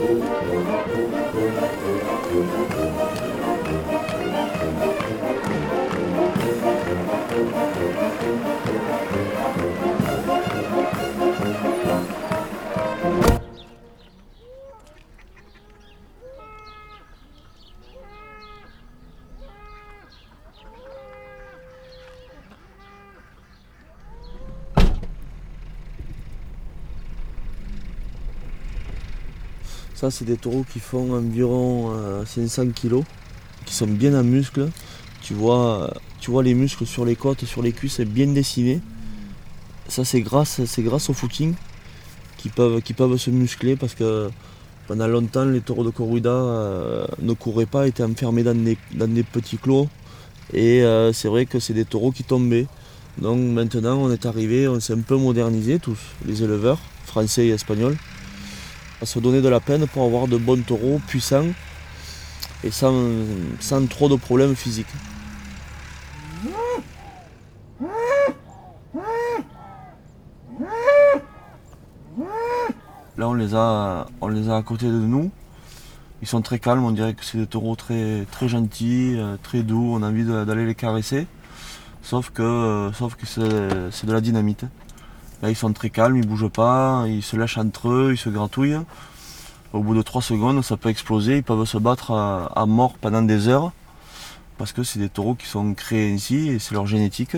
Thank you. Ça, c'est des taureaux qui font environ 500 euh, kg, qui sont bien en muscles. Tu vois, tu vois les muscles sur les côtes, sur les cuisses bien dessinés. Ça, c'est grâce, grâce au footing qui peuvent, qui peuvent se muscler parce que pendant longtemps, les taureaux de corrida euh, ne couraient pas, étaient enfermés dans des, dans des petits clos. Et euh, c'est vrai que c'est des taureaux qui tombaient. Donc maintenant, on est arrivé, on s'est un peu modernisé tous, les éleveurs, français et espagnols à se donner de la peine pour avoir de bons taureaux puissants et sans, sans trop de problèmes physiques. Là on les a on les a à côté de nous. Ils sont très calmes, on dirait que c'est des taureaux très, très gentils, euh, très doux, on a envie d'aller les caresser. Sauf que, sauf que c'est de la dynamite. Là, ils sont très calmes, ils bougent pas, ils se lâchent entre eux, ils se gratouillent. Au bout de 3 secondes, ça peut exploser, ils peuvent se battre à, mort pendant des heures. Parce que c'est des taureaux qui sont créés ainsi et c'est leur génétique.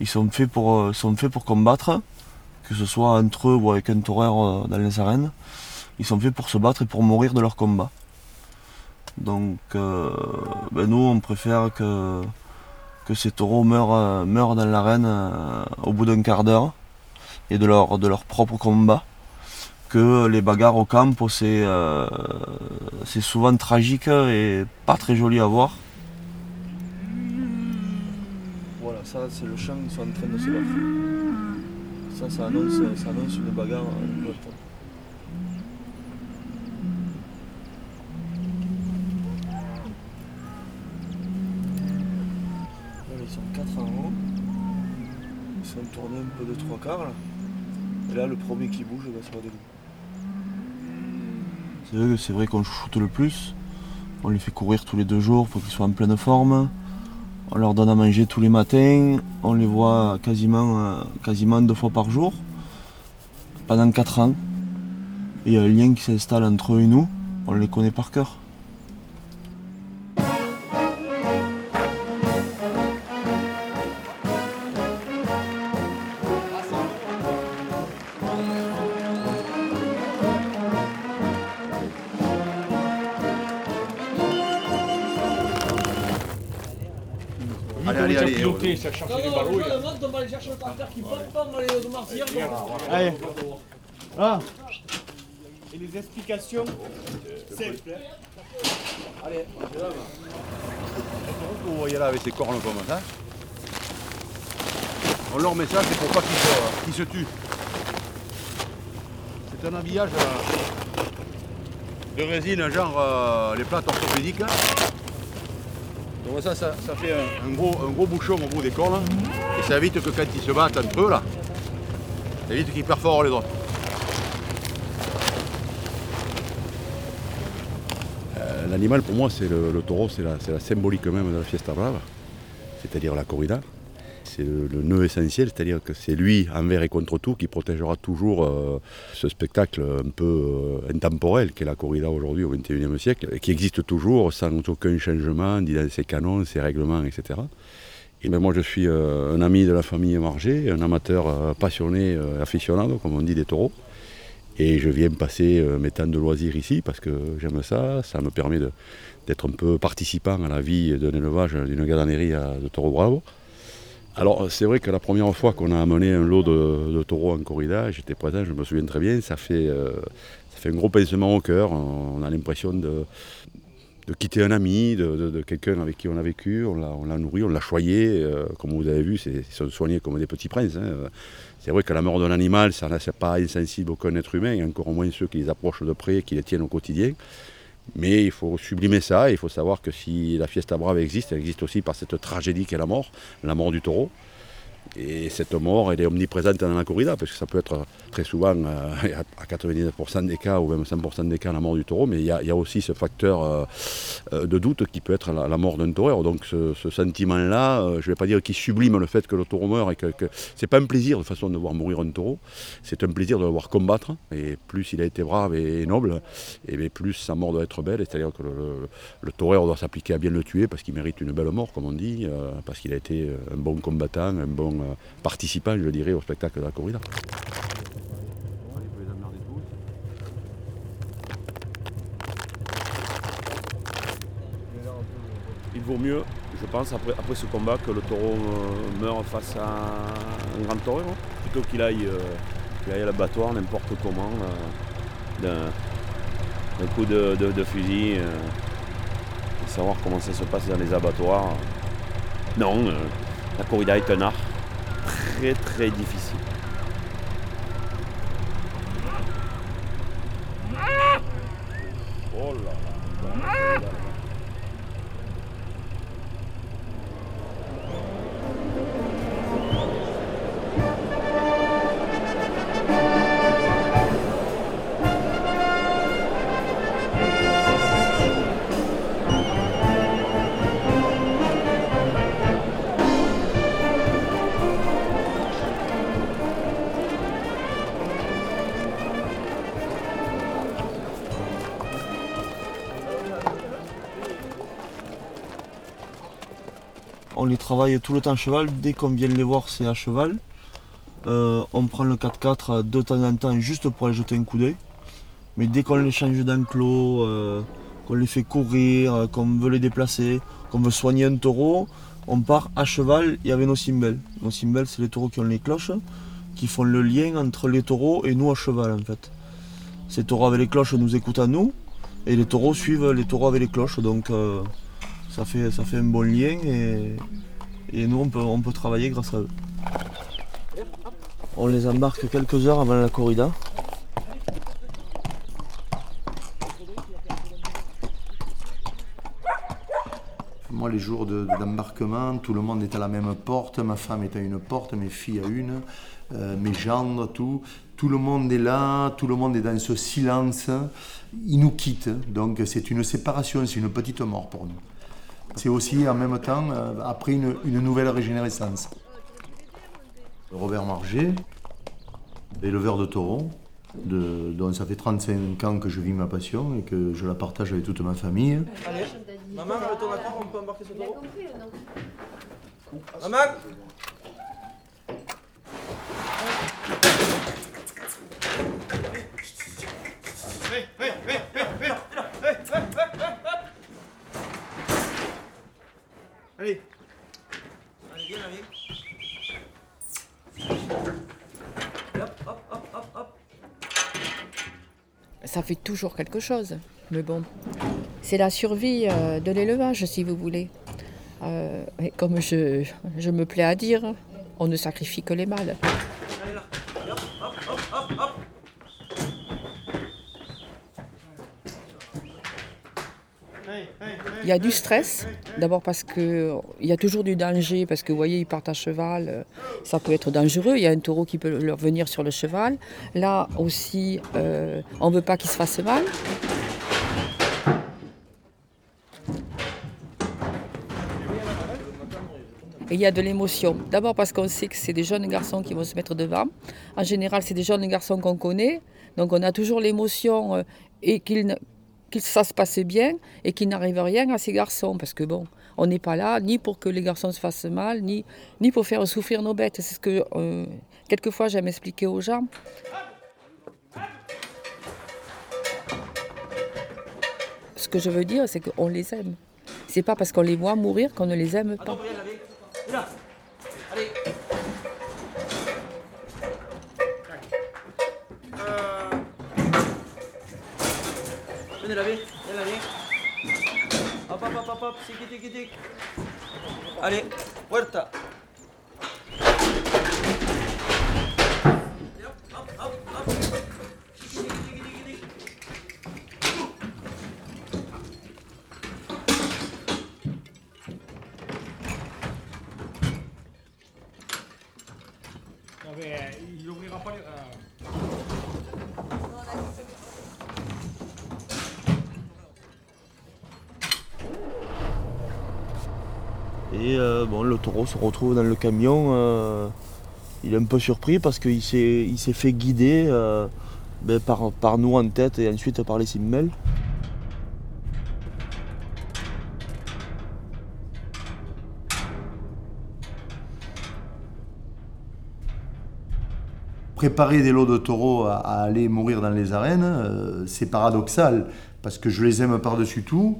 Ils sont faits pour, euh, sont faits pour combattre, que ce soit entre eux ou avec un taureur euh, dans les arènes. Ils sont faits pour se battre et pour mourir de leur combat. Donc euh, ben nous on préfère que, que ces taureaux meurent, meurent dans l'arène au bout d'un quart d'heure et de leur, de leur propre combat que les bagarres au camp, euh, c'est souvent tragique et pas très joli à voir. Voilà, ça c'est le champ, ils sont en train de se battre. Ça, ça annonce, ça annonce une bagarre. Là, ils sont quatre en haut. Ils sont tournés un peu de trois quarts là. Et là, le premier qui bouge, va se faire des c'est vrai qu'on chouchoute le plus. On les fait courir tous les deux jours pour qu'ils soient en pleine forme. On leur donne à manger tous les matins. On les voit quasiment, euh, quasiment deux fois par jour. Pendant quatre ans. il y a un lien qui s'installe entre eux et nous. On les connaît par cœur. Ça cherche les ballons. on va aller chercher le parterre qui pop, on va aller au martyr. Allez. Ah. Et les explications simples. Allez, Vous voyez là avec ses cornes comme ça. On leur met ça, c'est pour pas qu'ils se, se tuent. C'est un habillage euh, de résine, genre euh, les plates orthopédiques. Hein ça, ça, fait un, gros, un bouchon au bout des cornes et ça évite que quand ils se battent entre eux là, ça évite qu'ils perforent les autres. Euh, l'animal pour moi c'est le, taureau, c'est la, la, symbolique même de la fiesta brava, c'est-à-dire la corrida c'est le, nœud essentiel, c'est-à-dire que c'est lui, envers et contre tout, qui protégera toujours euh, ce spectacle un peu euh, intemporel qu'est la corrida aujourd'hui au XXIe siècle, et qui existe toujours sans aucun changement, ni dans ses canons, ses règlements, etc. Et ben moi je suis euh, un ami de la famille Margé, un amateur passionné, aficionado, comme on dit, des taureaux. Et je viens passer mes temps de loisirs ici parce que j'aime ça, ça me permet d'être un peu participant à la vie d'un élevage, d'une gadanerie de taureaux bravos. Alors c'est vrai que la première fois qu'on a amené un lot de, taureaux en corrida, j'étais présent, je me souviens très bien, ça fait, euh, un gros pincement au cœur. On a l'impression de, quitter un ami, de, quelqu'un avec qui on a vécu, on l'a nourri, on l'a choyé. Euh, comme vous avez vu, ils sont soignés comme des petits princes. Hein. C'est vrai que la mort d'un animal, ça n'est pas insensible aucun être humain, et encore moins ceux qui les approchent de près, qui les tiennent au quotidien. Mais il faut sublimer ça, il faut savoir que si la Fiesta Brave existe, elle existe aussi par cette tragédie qu'est la mort, la mort du taureau. Et cette mort, elle est omniprésente dans la corrida, parce que ça peut être très souvent, euh, à 99% des cas, ou même 100% des cas, la mort du taureau, mais il y a, aussi ce facteur euh, euh, de doute qui peut être la, mort d'un taureau. Donc ce, sentiment-là, je ne vais pas dire qu'il sublime le fait que le taureau meurt, et que, que c'est pas un plaisir de façon de voir mourir un taureau, c'est un plaisir de le voir combattre, et plus il a été brave et, noble, et plus sa mort doit être belle, c'est-à-dire que le, le, taureau doit s'appliquer à bien le tuer, parce qu'il mérite une belle mort, comme on dit, parce qu'il a été un bon combattant, un bon participant, je dirais, au spectacle de la corrida. Il vaut mieux, je pense, après, après ce combat, que le taureau euh, meure face à un grand taureau, hein. plutôt qu'il aille, euh, aille à l'abattoir n'importe comment, euh, d'un coup de, fusil, et savoir comment ça se passe dans les abattoirs. Non, la corrida est un art très difficile. On les travaille tout le temps à cheval. Dès qu'on vient les voir, c'est à cheval. Euh, on prend le 4x4 de temps en temps juste pour aller jeter un coup d'œil. Mais dès qu'on les change d'enclos, euh, qu'on les fait courir, euh, qu'on veut les déplacer, qu'on veut soigner un taureau, on part à cheval et avec nos cymbales. Nos cymbales, c'est les taureaux qui ont les cloches, qui font le lien entre les taureaux et nous à cheval en fait. Ces taureaux avec les cloches nous écoutent à nous, et les taureaux suivent les taureaux avec les cloches. Donc ça fait, ça fait un bon lien et, nous on peut, on peut travailler grâce à eux. On les embarque quelques heures avant la corrida. Moi, les jours d'embarquement, tout le monde est à la même porte. Ma femme est à une porte, mes filles à une, euh, mes gendres, tout. Tout le monde est là, tout le monde est dans ce silence. Ils nous quittent. Donc, c'est une séparation, c'est une petite mort pour nous. C'est aussi en même temps, euh, après une, nouvelle régénérescence. Robert Marger, éleveur de taureaux, de, dont ça fait 35 ans que je vis ma passion et que je la partage avec toute ma famille. Allez, maman, ton accord, on peut embarquer ce taureau Maman Allez. Allez, viens, viens. Hop, hop, hop, hop, hop. Ça toujours quelque chose. Mais bon, c'est la survie euh, de l'élevage, si vous voulez. Euh, et comme je me plais à dire, on ne sacrifie que les mâles. Il y a du stress, d'abord parce qu'il y a toujours du danger, parce que vous voyez, ils partent à cheval, euh, ça peut être dangereux, il y a un taureau qui peut leur venir sur le cheval. Là aussi, euh, on ne veut pas qu'il se fasse mal. Et il y a de l'émotion. D'abord parce qu'on sait que c'est des jeunes garçons qui vont se mettre devant. En général, c'est des jeunes garçons qu'on connaît. Donc on a toujours l'émotion euh, et qu'ils que ça se passait bien et qu'il n'arrive rien à ces garçons. Parce que bon, on n'est pas là ni pour que les garçons se fassent mal, ni, pour faire souffrir nos bêtes. C'est ce que euh, quelquefois j'aime expliquer aux gens. Ce que je veux dire, c'est qu'on les aime. C'est pas parce qu'on les voit mourir qu'on ne les aime pas. Venez laver, viens laver. Hop, hop, hop, hop, hop, tiki, tiki, tiki. Allez, puerta. Se retrouve dans le camion. euh, il est un peu surpris parce qu'il s'est, fait guider euh, ben, par, par nous en tête et ensuite par les simmels. Préparer des lots de taureaux à, à aller mourir dans les arènes, euh, c'est paradoxal, parce que je les aime par-dessus tout.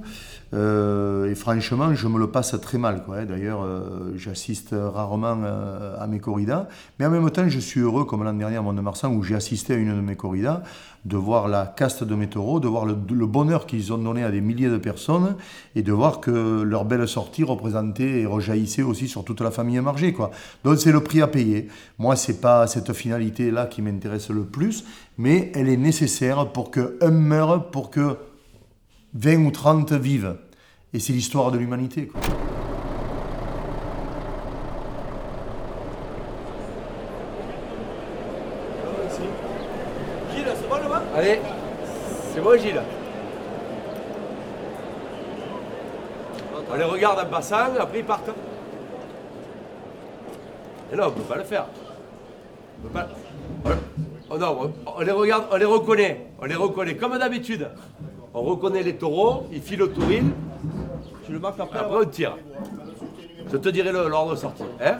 Euh, et franchement, je me le passe très mal. quoi, hein. D'ailleurs, euh, j'assiste rarement euh, à mes corridas. Mais en même temps, je suis heureux, comme l'an dernier à Mont-de-Marsan, où j'ai assisté à une de mes corridas, de voir la caste de mes taureaux, de voir le, bonheur qu'ils ont donné à des milliers de personnes, et de voir que leur belle sortie représentait et rejaillissait aussi sur toute la famille Margé. Quoi. Donc c'est le prix à payer. Moi, c'est pas cette finalité-là qui m'intéresse le plus, mais elle est nécessaire pour que un meure, pour que 20 ou 30 vivent. Et c'est l'histoire de l'humanité. Gilles, c'est bon là-bas? Allez, c'est bon Gilles? On les regarde en passant, après ils partent. Et là, on ne peut pas le faire. On peut pas... Oh non, on- on les regarde, on les reconnaît. On les reconnaît, comme d'habitude. On reconnaît les taureaux, ils filent au touril. Tu le marques après Après, on tire. Je te dirai le- l'ordre de sortie. Hein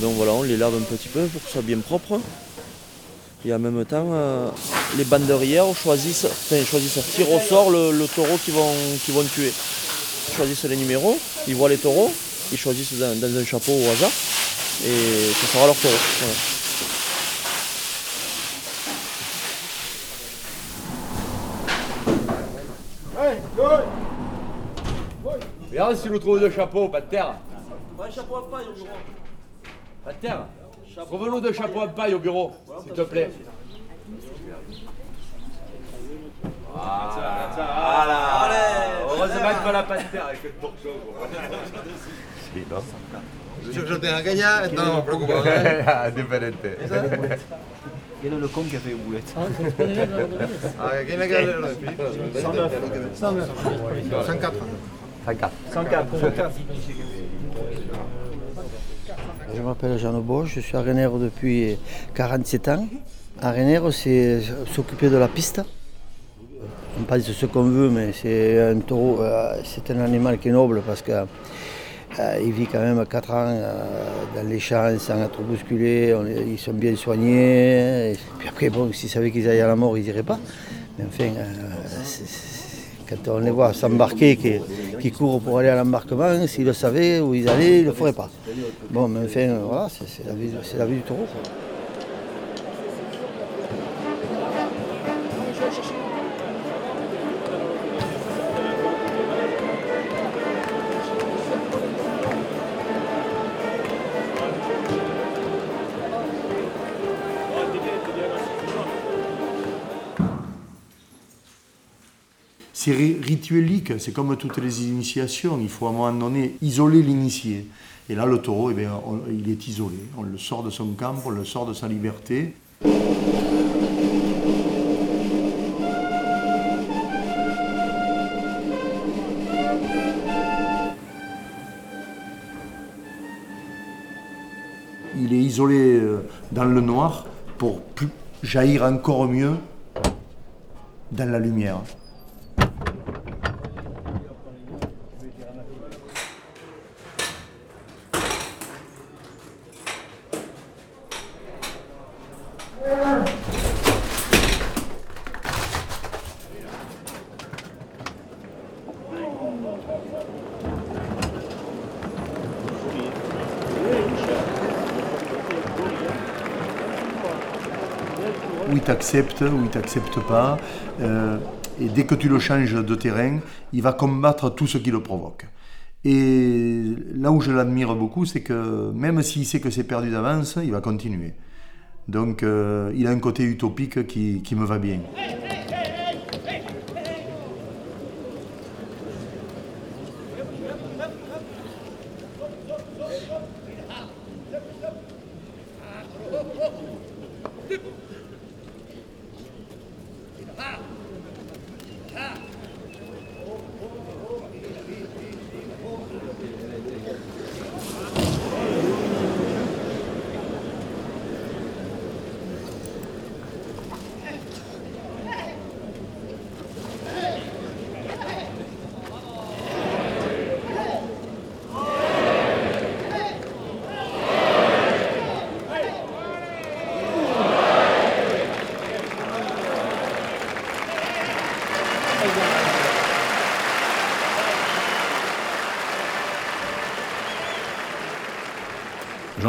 Donc voilà, on les lave un petit peu pour que ce soit bien propre. Et en même temps, euh, les banderières choisissent, enfin, choisissent, tirent au sort le, le taureau qu'ils vont, qu'ils vont tuer. Ils choisissent les numéros, ils voient les taureaux, ils choisissent dans, dans un chapeau au hasard, et ça sera leur taureau. Voilà. Regarde si nous trouvons deux chapeaux, pas de terre. Pas de terre. Trouve-nous deux chapeaux en paille au bureau, s'il te plaît. Voilà. Heureusement qu'on n'a pas de terre avec le. Yo tengo est le con qui a fait une boulette A ver, ¿quién le queda el de Philippe 104. 104. Je m'appelle Jean Beau, je suis à Rennes depuis 47 ans. À c'est s'occuper de la piste. On pense ce qu'on veut, mais c'est un taureau, euh, c'est un animal qui est noble parce qu'il vit quand même 4 ans euh, dans les champs sans être bousculé. Ils sont bien soignés. Et puis après, bon, s'ils savaient qu'ils allaient à la mort, ils n'iraient pas. Mais enfin, euh, quand on les voit s'embarquer, qui, courent pour aller à l'embarquement, s'ils le savaient où ils allaient, ils ne le feraient pas. Bon, mais enfin, euh, voilà, c'est la vie du taureau. C'est ri- rituelique, c'est comme toutes les initiations. Il faut à un moment donné isoler l'initié. Et là, le taureau, eh il est isolé. On le sort de son camp, on le sort de sa liberté. Il est isolé euh, dans le noir pour jaillir encore mieux dans la lumière. Où il t'accepte, où il t'accepte pas. Euh, et dès que tu le changes de terrain, il va combattre tout ce qui le provoque. Et là où je l'admire beaucoup, c'est que même s'il sait que c'est perdu d'avance, il va continuer. Donc euh, il a un côté utopique qui, qui me va bien.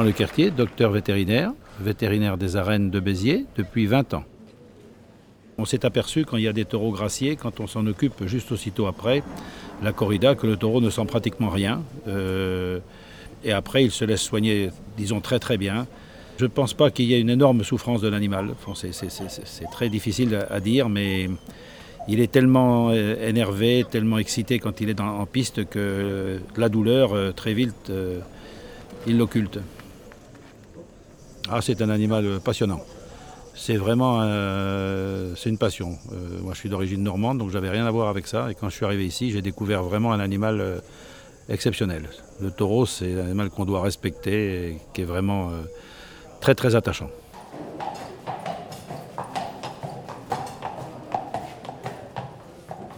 Jean Le Quartier, docteur vétérinaire, vétérinaire des arènes de Béziers depuis 20 ans. On s'est aperçu quand il y a des taureaux graciés, quand on s'en occupe juste aussitôt après, la corrida, que le taureau ne sent pratiquement rien. Euh, et après, il se laisse soigner, disons, très très bien. Je ne pense pas qu'il y ait une énorme souffrance de l'animal. Enfin, c'est très difficile à dire, mais il est tellement euh, énervé, tellement excité quand il est en piste que la douleur, euh, très vite, il l'occulte. Ah, c'est un animal passionnant. C'est vraiment euh, une passion. Euh, moi, je suis d'origine normande, donc j'avais rien à voir avec ça. Et quand je suis arrivé ici, j'ai découvert vraiment un animal euh, exceptionnel. Le taureau, c'est un animal qu'on doit respecter et qui est vraiment très très attachant.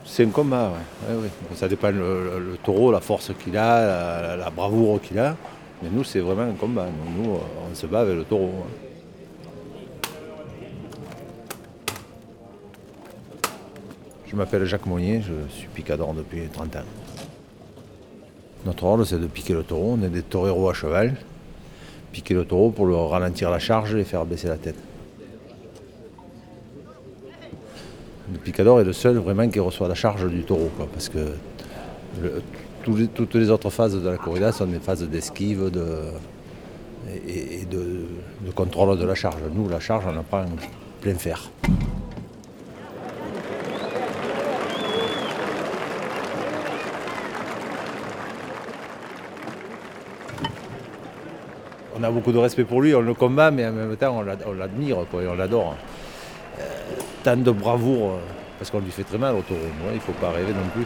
C'est un combat, ouais. Ça dépend le, taureau, la force qu'il a, la bravoure qu'il a. Mais nous, c'est vraiment un combat. Nous, on se bat avec le taureau. Hein. Je m'appelle Jacques Monnier, je suis picador depuis 30 ans. Notre rôle, c'est de piquer le taureau. On est des toreros à cheval. Piquer le taureau pour le ralentir la charge et faire baisser la tête. Le picador est le seul vraiment qui reçoit la charge du taureau, parce que toutes les autres phases de la corrida sont des phases d'esquive et, de, contrôle de la charge. Nous, la charge, on en prend plein fer. On a beaucoup de respect pour lui, on le combat, mais en même temps, on l'admire, on l'adore. Euh, tant de bravoure, euh, parce qu'on lui fait très mal au taureau. Il ne faut pas rêver non plus.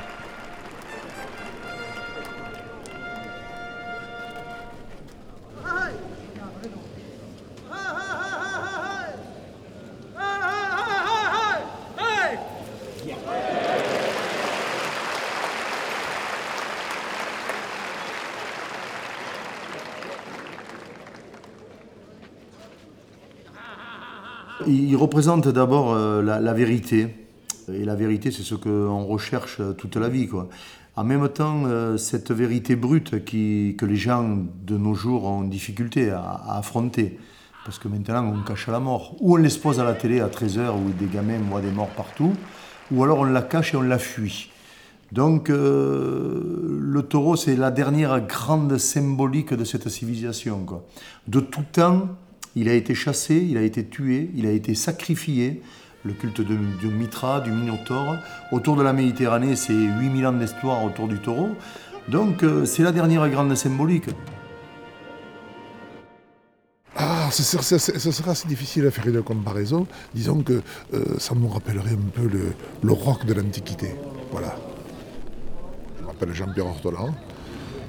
Représente d'abord euh, la, vérité. Et la vérité, c'est ce qu'on recherche toute la vie. Quoi. En même temps, euh, cette vérité brute que les gens de nos jours ont difficulté à, affronter. Parce que maintenant, on cache la mort. Ou on l'expose à la télé à 13h où des gamins voient des morts partout, ou alors on la cache et on la fuit. Donc, euh, le taureau, c'est la dernière grande symbolique de cette civilisation. Quoi. De tout temps, il a été chassé, il a été tué, il a été sacrifié. Le culte de, Mitra, du Minotaure. Autour de la Méditerranée, c'est 8000 ans d'histoire autour du taureau. Donc euh, c'est la dernière grande symbolique. Ah, ce sera, assez difficile à faire une comparaison. Disons que euh, ça me rappellerait un peu le, rock de l'Antiquité. Voilà. Je m'appelle Jean-Pierre Ortolan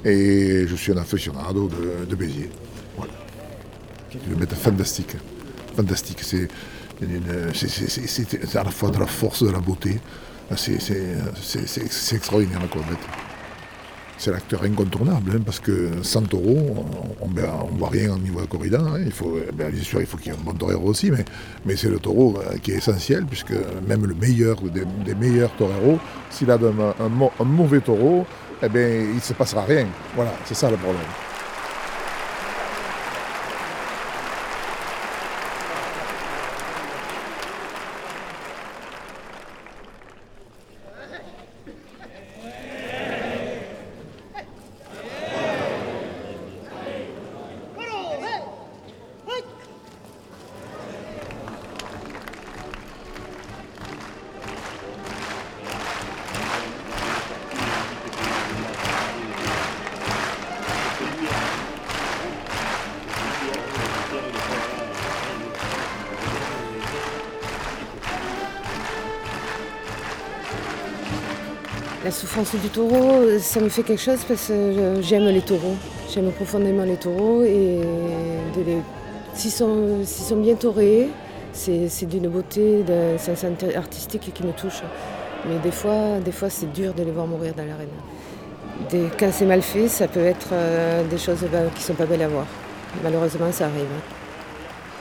et je suis un aficionado de, de Béziers. Mettre fantastique. Fantastique. C'est à la fois de la force, de la beauté. C'est extraordinaire la mettre. C'est l'acteur incontournable, hein, parce que sans taureau, on ne voit rien au niveau de la corrida. Hein. Il faut, bien sûr, il faut qu'il y ait un bon torero aussi, mais, c'est le taureau euh, qui est essentiel, puisque même le meilleur des, meilleurs toreros, s'il a un, un, mauvais taureau, eh bien, il ne se passera rien. Voilà, c'est ça le problème. La souffrance du taureau, ça me fait quelque chose parce que j'aime les taureaux. J'aime profondément les taureaux et s'ils sont, bien taurés, c'est d'une beauté, d'un sens artistique qui me touche. Mais des fois, des fois c'est dur de les voir mourir dans l'arène. Quand c'est mal fait, ça peut être euh, des choses bah, qui ne sont pas belles à voir. Malheureusement, ça arrive.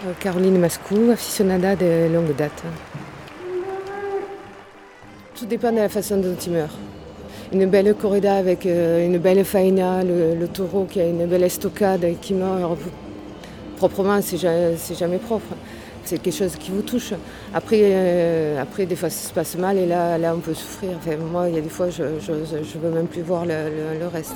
Euh, Caroline Mascou, aficionada de longue date. Tout dépend de la façon dont il meurt. Une belle corrida avec euh, une belle faina, le, taureau qui a une belle estocade qui meurt proprement, c'est jamais, propre. C'est quelque chose qui vous touche. Après, euh, après, des fois, ça se passe mal et là, là on peut souffrir. moi, il y a des fois, je ne veux même plus voir le reste.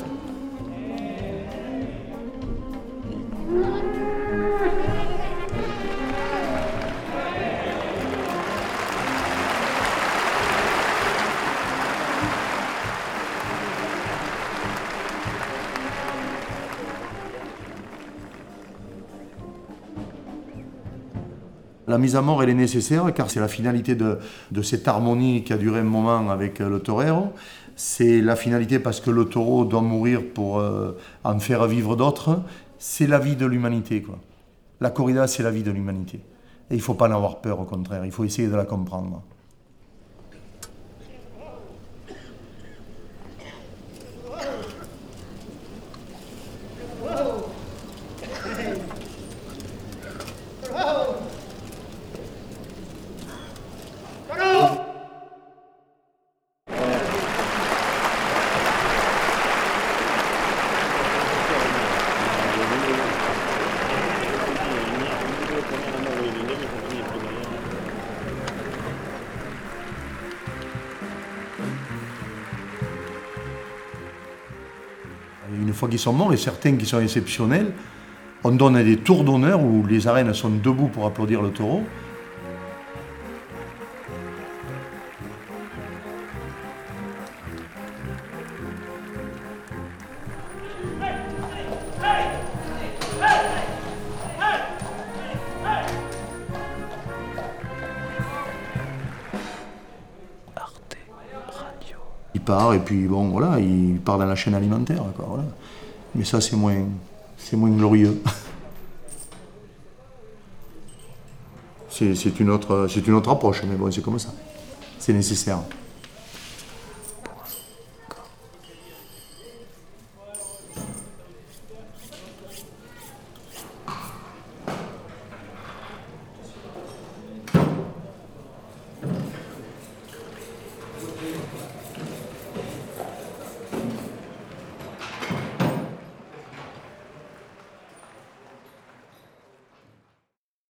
La mise à mort, elle est nécessaire car c'est la finalité de, cette harmonie qui a duré un moment avec euh, le torero. C'est la finalité parce que le taureau doit mourir pour euh, en faire vivre d'autres. C'est la vie de l'humanité. La corrida, c'est la vie de l'humanité. Et il ne faut pas en avoir peur, au contraire. Il faut essayer de la comprendre. Fois qu'ils sont morts, et certains qui sont exceptionnels, on donne des tours d'honneur où les arènes sont debout pour applaudir le taureau. part, et puis bon, voilà, il part dans la chaîne alimentaire. voilà. Mais ça, c'est moins, c'est moins glorieux. c'est, une autre, c'est une autre approche, mais bon, c'est comme ça. C'est nécessaire.